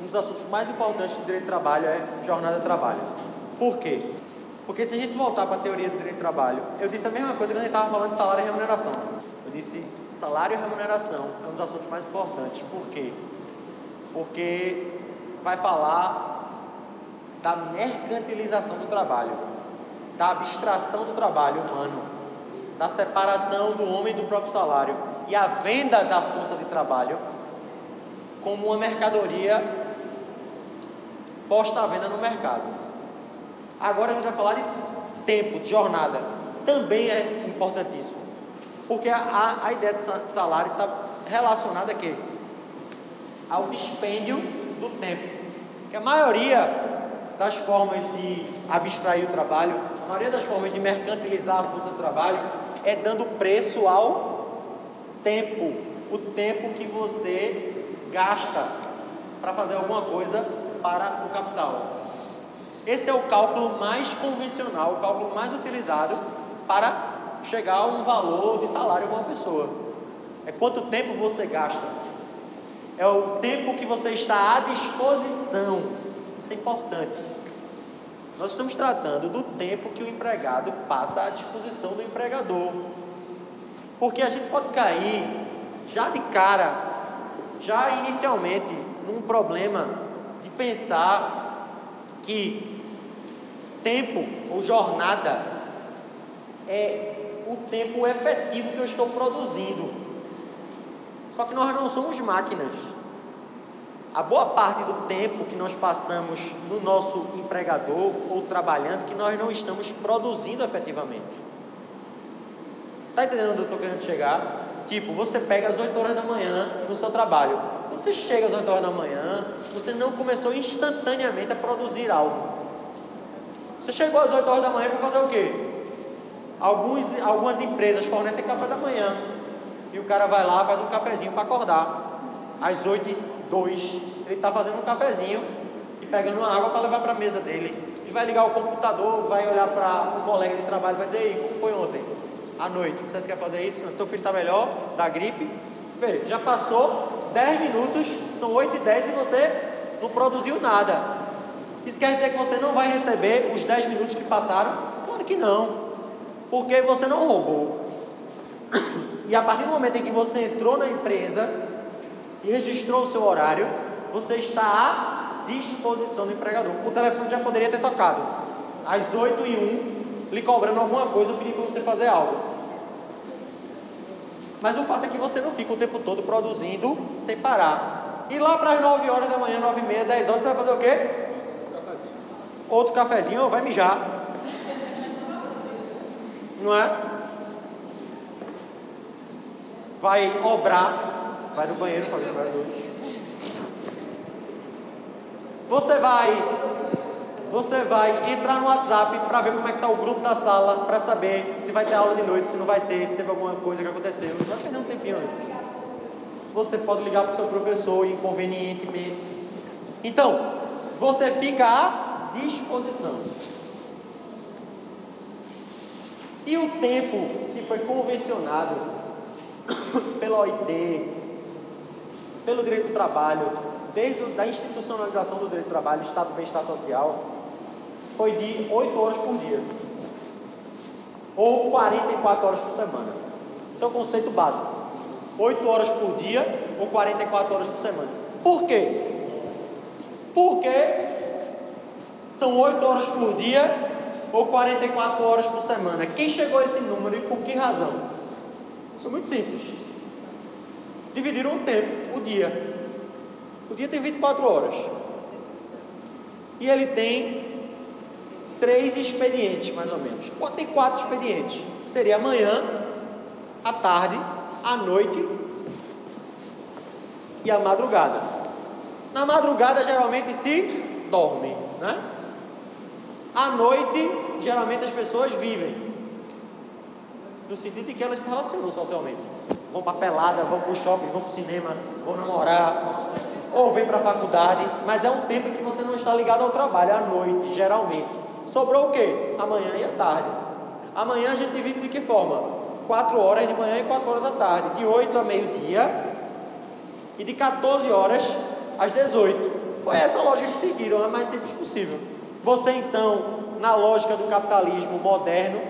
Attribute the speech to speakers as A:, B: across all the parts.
A: um dos assuntos mais importantes do direito de trabalho é jornada de trabalho. Por quê? Porque se a gente voltar para a teoria do direito de trabalho, eu disse a mesma coisa quando a gente estava falando de salário e remuneração. Eu disse salário e remuneração é um dos assuntos mais importantes. Por quê? Porque vai falar da mercantilização do trabalho, da abstração do trabalho humano, da separação do homem do próprio salário e a venda da força de trabalho como uma mercadoria posta à venda no mercado. Agora a gente vai falar de tempo, de jornada. Também é importantíssimo. Porque a, a, ideia de salário está relacionada a quê? Ao dispêndio do tempo. Que a maioria das formas de abstrair o trabalho, a maioria das formas de mercantilizar a força do trabalho é dando preço ao tempo. O tempo que você gasta para fazer alguma coisa para o capital. Esse é o cálculo mais convencional, o cálculo mais utilizado para chegar a um valor de salário de uma pessoa. É quanto tempo você gasta. É o tempo que você está à disposição. Isso é importante. Nós estamos tratando do tempo que o empregado passa à disposição do empregador. Porque a gente pode cair já de cara, já inicialmente, num problema de pensar que Tempo ou jornada é o tempo efetivo que eu estou produzindo. Só que nós não somos máquinas. A boa parte do tempo que nós passamos no nosso empregador ou trabalhando, que nós não estamos produzindo efetivamente. Está entendendo onde eu estou querendo chegar? Tipo, você pega às 8 horas da manhã no seu trabalho. Você chega às 8 horas da manhã, você não começou instantaneamente a produzir algo. Você chegou às 8 horas da manhã e fazer o quê? Alguns, algumas empresas fornecem café da manhã. E o cara vai lá, faz um cafezinho para acordar. Às 8 e 2, ele está fazendo um cafezinho e pegando uma água para levar para a mesa dele. E vai ligar o computador, vai olhar para o colega de trabalho e vai dizer, Ei, como foi ontem? À noite, você quer fazer isso? Teu filho está melhor, da gripe. Vê, já passou 10 minutos, são 8 e 10 e você não produziu nada. Isso quer dizer que você não vai receber os 10 minutos que passaram? Claro que não. Porque você não roubou. E a partir do momento em que você entrou na empresa e registrou o seu horário, você está à disposição do empregador. O telefone já poderia ter tocado. Às 8 e 1, lhe cobrando alguma coisa, pedindo para você fazer algo. Mas o fato é que você não fica o tempo todo produzindo sem parar. E lá para as 9 horas da manhã, 9 e meia, 10 horas, você vai fazer o quê? outro cafezinho, vai mijar. Não é? Vai obrar, vai no banheiro fazer dois. Você vai, você vai entrar no WhatsApp para ver como é que está o grupo da sala, para saber se vai ter aula de noite, se não vai ter, se teve alguma coisa que aconteceu. Vai perder um tempinho ali. Você pode ligar para o seu professor inconvenientemente. Então, você fica disposição. E o tempo que foi convencionado pela OIT, pelo direito do trabalho, desde a institucionalização do direito do trabalho, Estado do Bem-Estar Social, foi de 8 horas por dia. Ou 44 horas por semana. Esse é o conceito básico. 8 horas por dia ou 44 horas por semana. Por quê? Porque são 8 horas por dia ou 44 horas por semana. Quem chegou a esse número e por que razão? Foi muito simples. Dividiram o tempo, o dia. O dia tem 24 horas. E ele tem três expedientes, mais ou menos. Tem quatro expedientes. Seria amanhã, à tarde, à noite e à madrugada. Na madrugada geralmente se dorme, né? À noite, geralmente as pessoas vivem. No sentido de que elas se relacionam socialmente. Vão para pelada, vão para o shopping, vão para o cinema, vão namorar, ou vêm para a faculdade, mas é um tempo que você não está ligado ao trabalho, à noite, geralmente. Sobrou o quê? Amanhã e à tarde. Amanhã a gente divide de que forma? 4 horas de manhã e 4 horas da tarde, de 8 a meio-dia e de 14 horas às 18. Foi essa lógica que seguiram, a mais simples possível. Você então, na lógica do capitalismo moderno,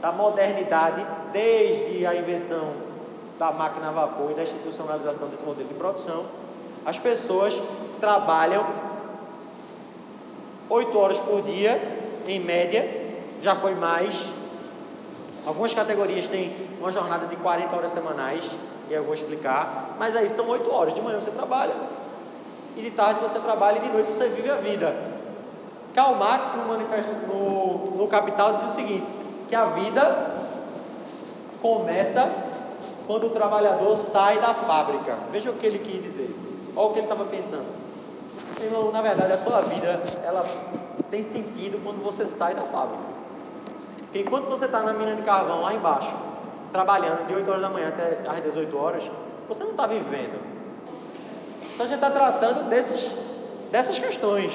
A: da modernidade, desde a invenção da máquina a vapor e da institucionalização desse modelo de produção, as pessoas trabalham oito horas por dia, em média, já foi mais. Algumas categorias têm uma jornada de 40 horas semanais, e eu vou explicar, mas aí são oito horas. De manhã você trabalha, e de tarde você trabalha, e de noite você vive a vida. Karl Marx, no manifesto no, no Capital, diz o seguinte: que a vida começa quando o trabalhador sai da fábrica. Veja o que ele quis dizer. Olha o que ele estava pensando. Irmão, na verdade, a sua vida ela tem sentido quando você sai da fábrica. Porque enquanto você está na mina de carvão lá embaixo, trabalhando de 8 horas da manhã até às 18 horas, você não está vivendo. Então a gente está tratando desses, dessas questões.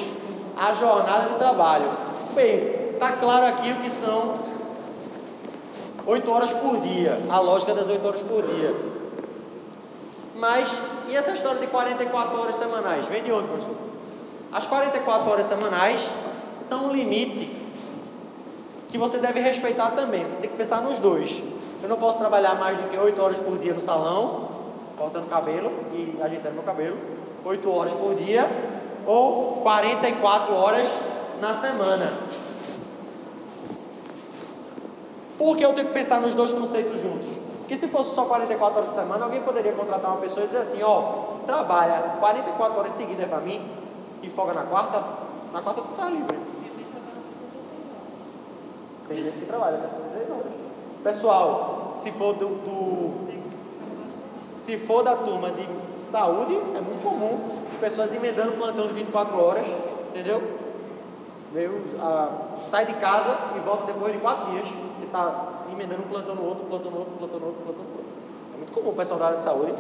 A: A jornada de trabalho. Bem, está claro aqui o que são 8 horas por dia, a lógica das 8 horas por dia. Mas, e essa história de 44 horas semanais? Vem de onde, professor? As 44 horas semanais são um limite que você deve respeitar também. Você tem que pensar nos dois. Eu não posso trabalhar mais do que 8 horas por dia no salão, cortando cabelo e ajeitando meu cabelo, 8 horas por dia, ou 44 horas na semana. Por que eu tenho que pensar nos dois conceitos juntos? Porque se fosse só 44 horas por semana, alguém poderia contratar uma pessoa e dizer assim, ó, trabalha 44 horas seguidas para mim e folga na quarta, na quarta tu tá livre. Tem gente que trabalha 56 horas. Pessoal, se for do, do, se for da turma de saúde, é muito comum as pessoas emendando plantão de 24 horas, entendeu? Meu, a, sai de casa e volta depois de quatro dias está emendando um plantão no outro, plantão no outro, plantão no outro, plantão no outro. É muito comum o pessoal da área de saúde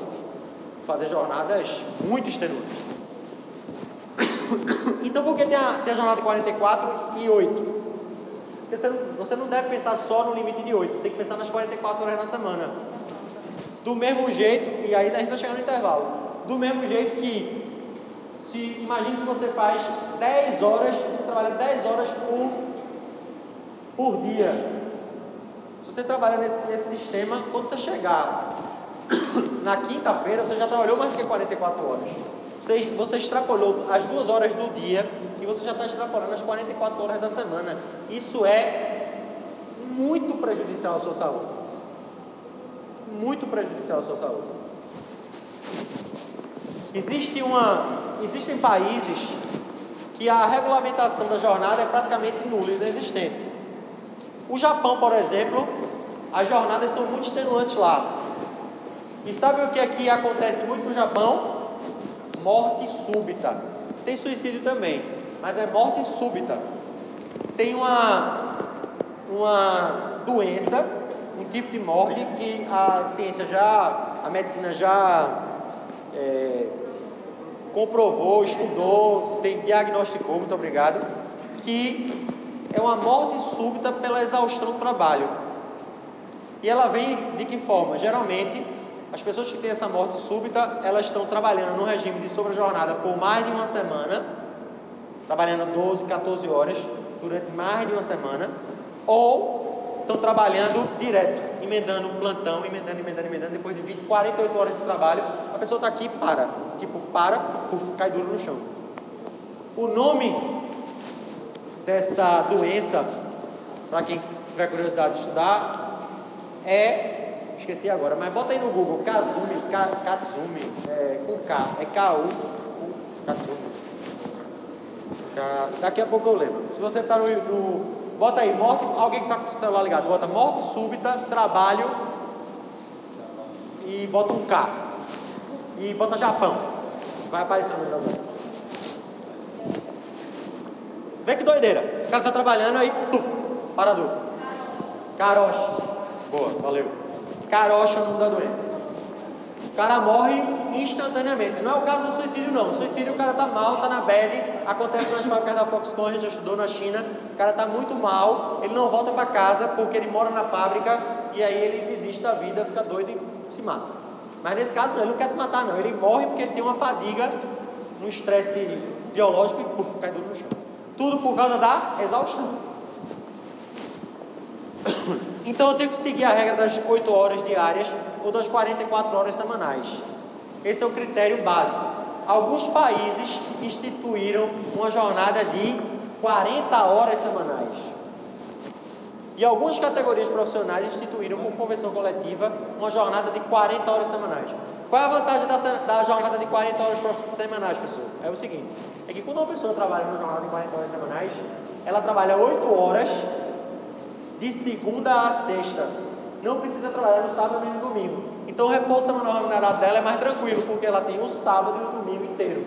A: fazer jornadas muito extenuantes. Então, por que tem a, tem a jornada de 44 e 8? Porque você não, você não deve pensar só no limite de 8, você tem que pensar nas 44 horas na semana. Do mesmo jeito, e aí a gente está chegando no intervalo, do mesmo jeito que, se imagine que você faz 10 horas, você trabalha 10 horas por, por dia. Se você trabalhar nesse, nesse sistema, quando você chegar na quinta-feira, você já trabalhou mais do que 44 horas. Você, você extrapolou as duas horas do dia e você já está extrapolando as 44 horas da semana. Isso é muito prejudicial à sua saúde. Muito prejudicial à sua saúde. Existe uma, existem países que a regulamentação da jornada é praticamente nula e inexistente. O Japão, por exemplo, as jornadas são muito extenuantes lá. E sabe o que é que acontece muito no Japão? Morte súbita. Tem suicídio também, mas é morte súbita. Tem uma, uma doença, um tipo de morte que a ciência já, a medicina já é, comprovou, estudou, tem, diagnosticou, muito obrigado, que é uma morte súbita pela exaustão do trabalho. E ela vem de que forma? Geralmente, as pessoas que têm essa morte súbita, elas estão trabalhando no regime de sobrejornada por mais de uma semana, trabalhando 12, 14 horas durante mais de uma semana, ou estão trabalhando direto, emendando plantão, emendando, emendando, emendando, depois de 20, 48 horas de trabalho, a pessoa está aqui e para, tipo, para, puf, cai duro no chão. O nome dessa doença, para quem tiver curiosidade de estudar, é, esqueci agora, mas bota aí no Google, Kazumi, Katsumi, é, com K, é K-U, Katsumi. Daqui a pouco eu lembro. Se você está no, no, Bota aí, morte. Alguém que está com o celular ligado, bota morte súbita, trabalho. E bota um K. E bota Japão. Vai aparecer o nome da doença. Vê que doideira. O cara tá trabalhando aí, puf, parador. Carocha. Boa, valeu. Carocha o nome da doença. O cara morre instantaneamente. Não é o caso do suicídio, não. O suicídio, o cara tá mal, tá na bed. Acontece nas fábricas da Foxconn, a gente já estudou na China. O cara tá muito mal, ele não volta para casa porque ele mora na fábrica e aí ele desiste da vida, fica doido e se mata. Mas nesse caso, não, ele não quer se matar, não. Ele morre porque ele tem uma fadiga num estresse biológico e puf, cai duro no chão. Tudo por causa da exaustão. Então eu tenho que seguir a regra das 8 horas diárias ou das 44 horas semanais. Esse é o critério básico. Alguns países instituíram uma jornada de 40 horas semanais. E algumas categorias profissionais instituíram por convenção coletiva uma jornada de 40 horas semanais. Qual é a vantagem da, da jornada de 40 horas semanais, pessoal? É o seguinte: é que quando uma pessoa trabalha numa jornada de 40 horas semanais, ela trabalha 8 horas de segunda a sexta. Não precisa trabalhar no sábado nem no domingo. Então o repouso semanal remunerado dela é mais tranquilo, porque ela tem o sábado e o domingo inteiro.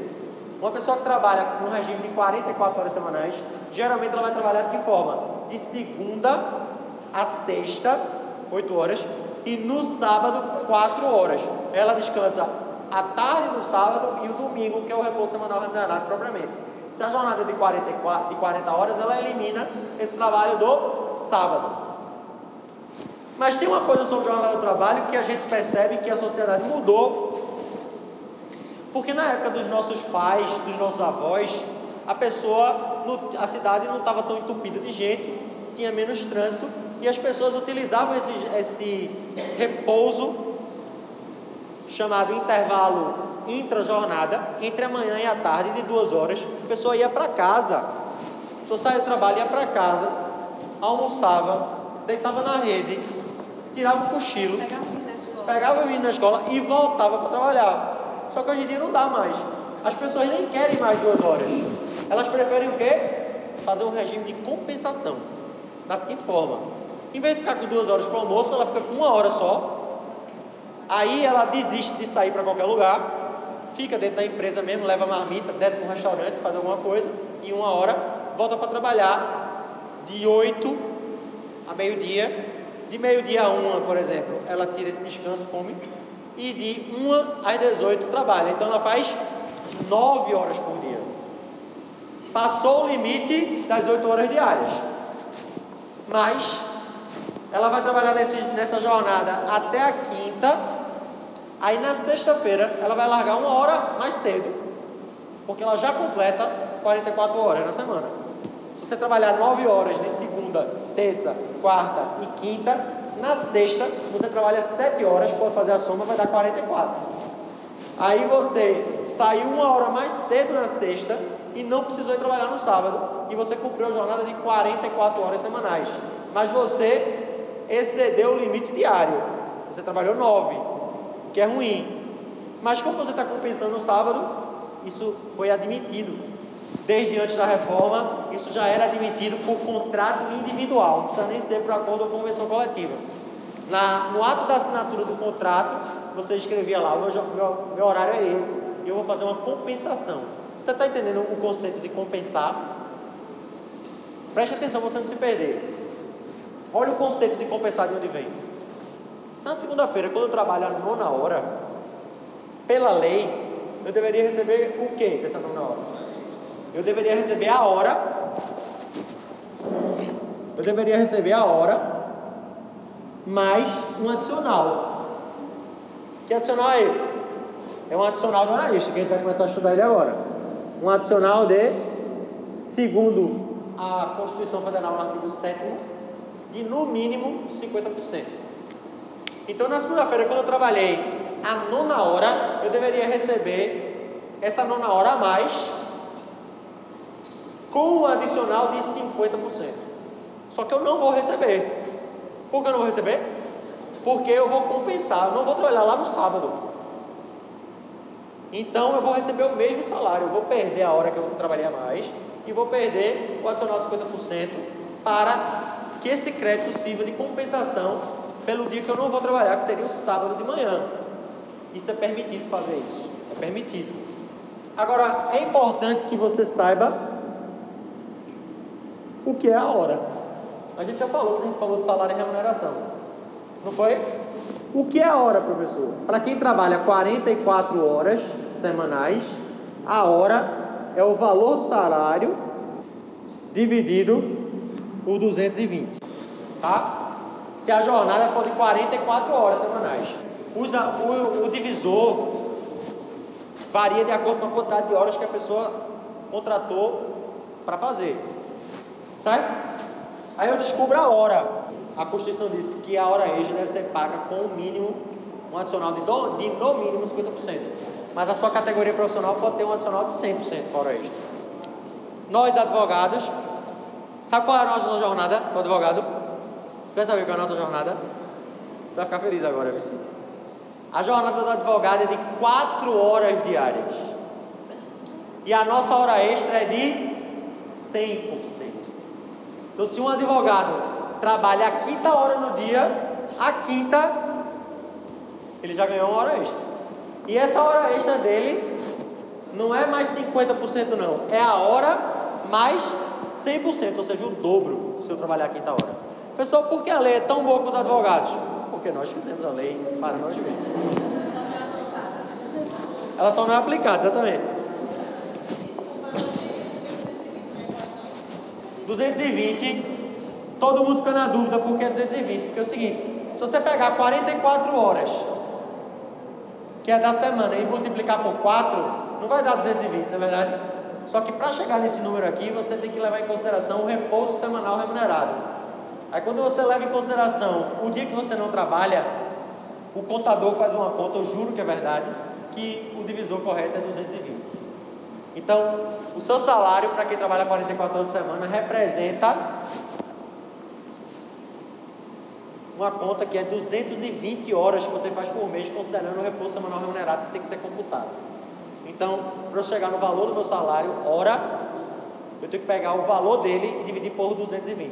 A: Uma pessoa que trabalha no regime de 44 horas semanais, geralmente ela vai trabalhar de que forma? De segunda a sexta, 8 horas, e no sábado, 4 horas. Ela descansa a tarde do sábado e o domingo, que é o repouso semanal remunerado propriamente. Se a jornada de 44, de 40 horas, ela elimina esse trabalho do sábado. Mas tem uma coisa sobre o jornada do trabalho que a gente percebe que a sociedade mudou. Porque na época dos nossos pais, dos nossos avós, a pessoa, a cidade não estava tão entupida de gente, tinha menos trânsito e as pessoas utilizavam esse, esse repouso chamado intervalo intra-jornada, entre a manhã e a tarde, de duas horas. A pessoa ia para casa, a pessoa saía do trabalho, ia para casa, almoçava, deitava na rede, tirava um cochilo, pegava o menino na escola e voltava para trabalhar. Só que hoje em dia não dá mais. As pessoas nem querem mais duas horas. Elas preferem o quê? Fazer um regime de compensação. Da seguinte forma: em vez de ficar com duas horas para o almoço, ela fica com uma hora só. Aí ela desiste de sair para qualquer lugar, fica dentro da empresa mesmo, leva marmita, desce para um restaurante, faz alguma coisa, e uma hora volta para trabalhar de 8 a meio-dia. De meio-dia a uma, por exemplo, ela tira esse descanso, come, e de 1 às 18 trabalha. Então ela faz 9 horas por dia. Passou o limite das 8 horas diárias. Mas ela vai trabalhar nesse, nessa jornada até a quinta Aí na sexta-feira ela vai largar uma hora mais cedo, porque ela já completa 44 horas na semana. Se você trabalhar 9 horas de segunda, terça, quarta e quinta, na sexta você trabalha 7 horas, pode fazer a soma, vai dar 44. Aí você saiu uma hora mais cedo na sexta e não precisou ir trabalhar no sábado, e você cumpriu a jornada de 44 horas semanais. Mas você excedeu o limite diário. Você trabalhou 9 que é ruim. Mas como você está compensando no sábado, isso foi admitido. Desde antes da reforma, isso já era admitido por contrato individual, não precisa nem ser por acordo ou convenção coletiva. Na, no ato da assinatura do contrato, você escrevia lá: o meu, meu, meu horário é esse, e eu vou fazer uma compensação. Você está entendendo o conceito de compensar? Preste atenção para você não se perder. Olha o conceito de compensar de onde vem. Na segunda-feira, quando eu trabalho a nona hora, pela lei, eu deveria receber o que dessa nona hora? Eu deveria receber a hora. Eu deveria receber a hora mais um adicional. Que adicional é esse? É um adicional do analista, que a gente vai começar a estudar ele agora. Um adicional de, segundo a Constituição Federal, no artigo 7 de no mínimo 50%. Então, na segunda-feira, quando eu trabalhei a nona hora, eu deveria receber essa nona hora a mais com um adicional de 50%. Só que eu não vou receber. Por que eu não vou receber? Porque eu vou compensar, eu não vou trabalhar lá no sábado. Então eu vou receber o mesmo salário, eu vou perder a hora que eu trabalhei a mais e vou perder o adicional de 50% para que esse crédito sirva de compensação pelo dia que eu não vou trabalhar, que seria o sábado de manhã. Isso é permitido fazer isso. É permitido. Agora, é importante que você saiba o que é a hora. A gente já falou, a gente falou de salário e remuneração. Não foi? O que é a hora, professor? Para quem trabalha 44 horas semanais, a hora é o valor do salário dividido por 220. Tá? Se a jornada for de 44 horas semanais. Usa o, o divisor varia de acordo com a quantidade de horas que a pessoa contratou para fazer. Certo? Aí eu descubro a hora. A Constituição diz que a hora extra deve ser paga com o mínimo, um adicional de, do, de no mínimo 50%. Mas a sua categoria profissional pode ter um adicional de 100% para hora extra. Nós, advogados, sabe qual é a nossa jornada do advogado? Quer saber qual é a nossa jornada? Você vai ficar feliz agora, viu? A jornada do advogado é de 4 horas diárias. E a nossa hora extra é de 100%. Então, se um advogado trabalha a quinta hora no dia, a quinta, ele já ganhou uma hora extra. E essa hora extra dele não é mais 50% não, é a hora mais 100%, ou seja, o dobro se eu trabalhar a quinta hora. Pessoal, por que a lei é tão boa com os advogados? Porque nós fizemos a lei para nós mesmos. Ela só não é aplicada, exatamente. 220, todo mundo fica na dúvida por que 220, porque é o seguinte, se você pegar 44 horas, que é da semana, e multiplicar por 4, não vai dar 220, não é verdade? Só que para chegar nesse número aqui, você tem que levar em consideração o repouso semanal remunerado. Aí quando você leva em consideração o dia que você não trabalha, o contador faz uma conta, eu juro que é verdade, que o divisor correto é 220. Então, o seu salário para quem trabalha 44 horas por semana representa uma conta que é 220 horas que você faz por mês, considerando o repouso semanal remunerado que tem que ser computado. Então, para eu chegar no valor do meu salário, hora, eu tenho que pegar o valor dele e dividir por 220.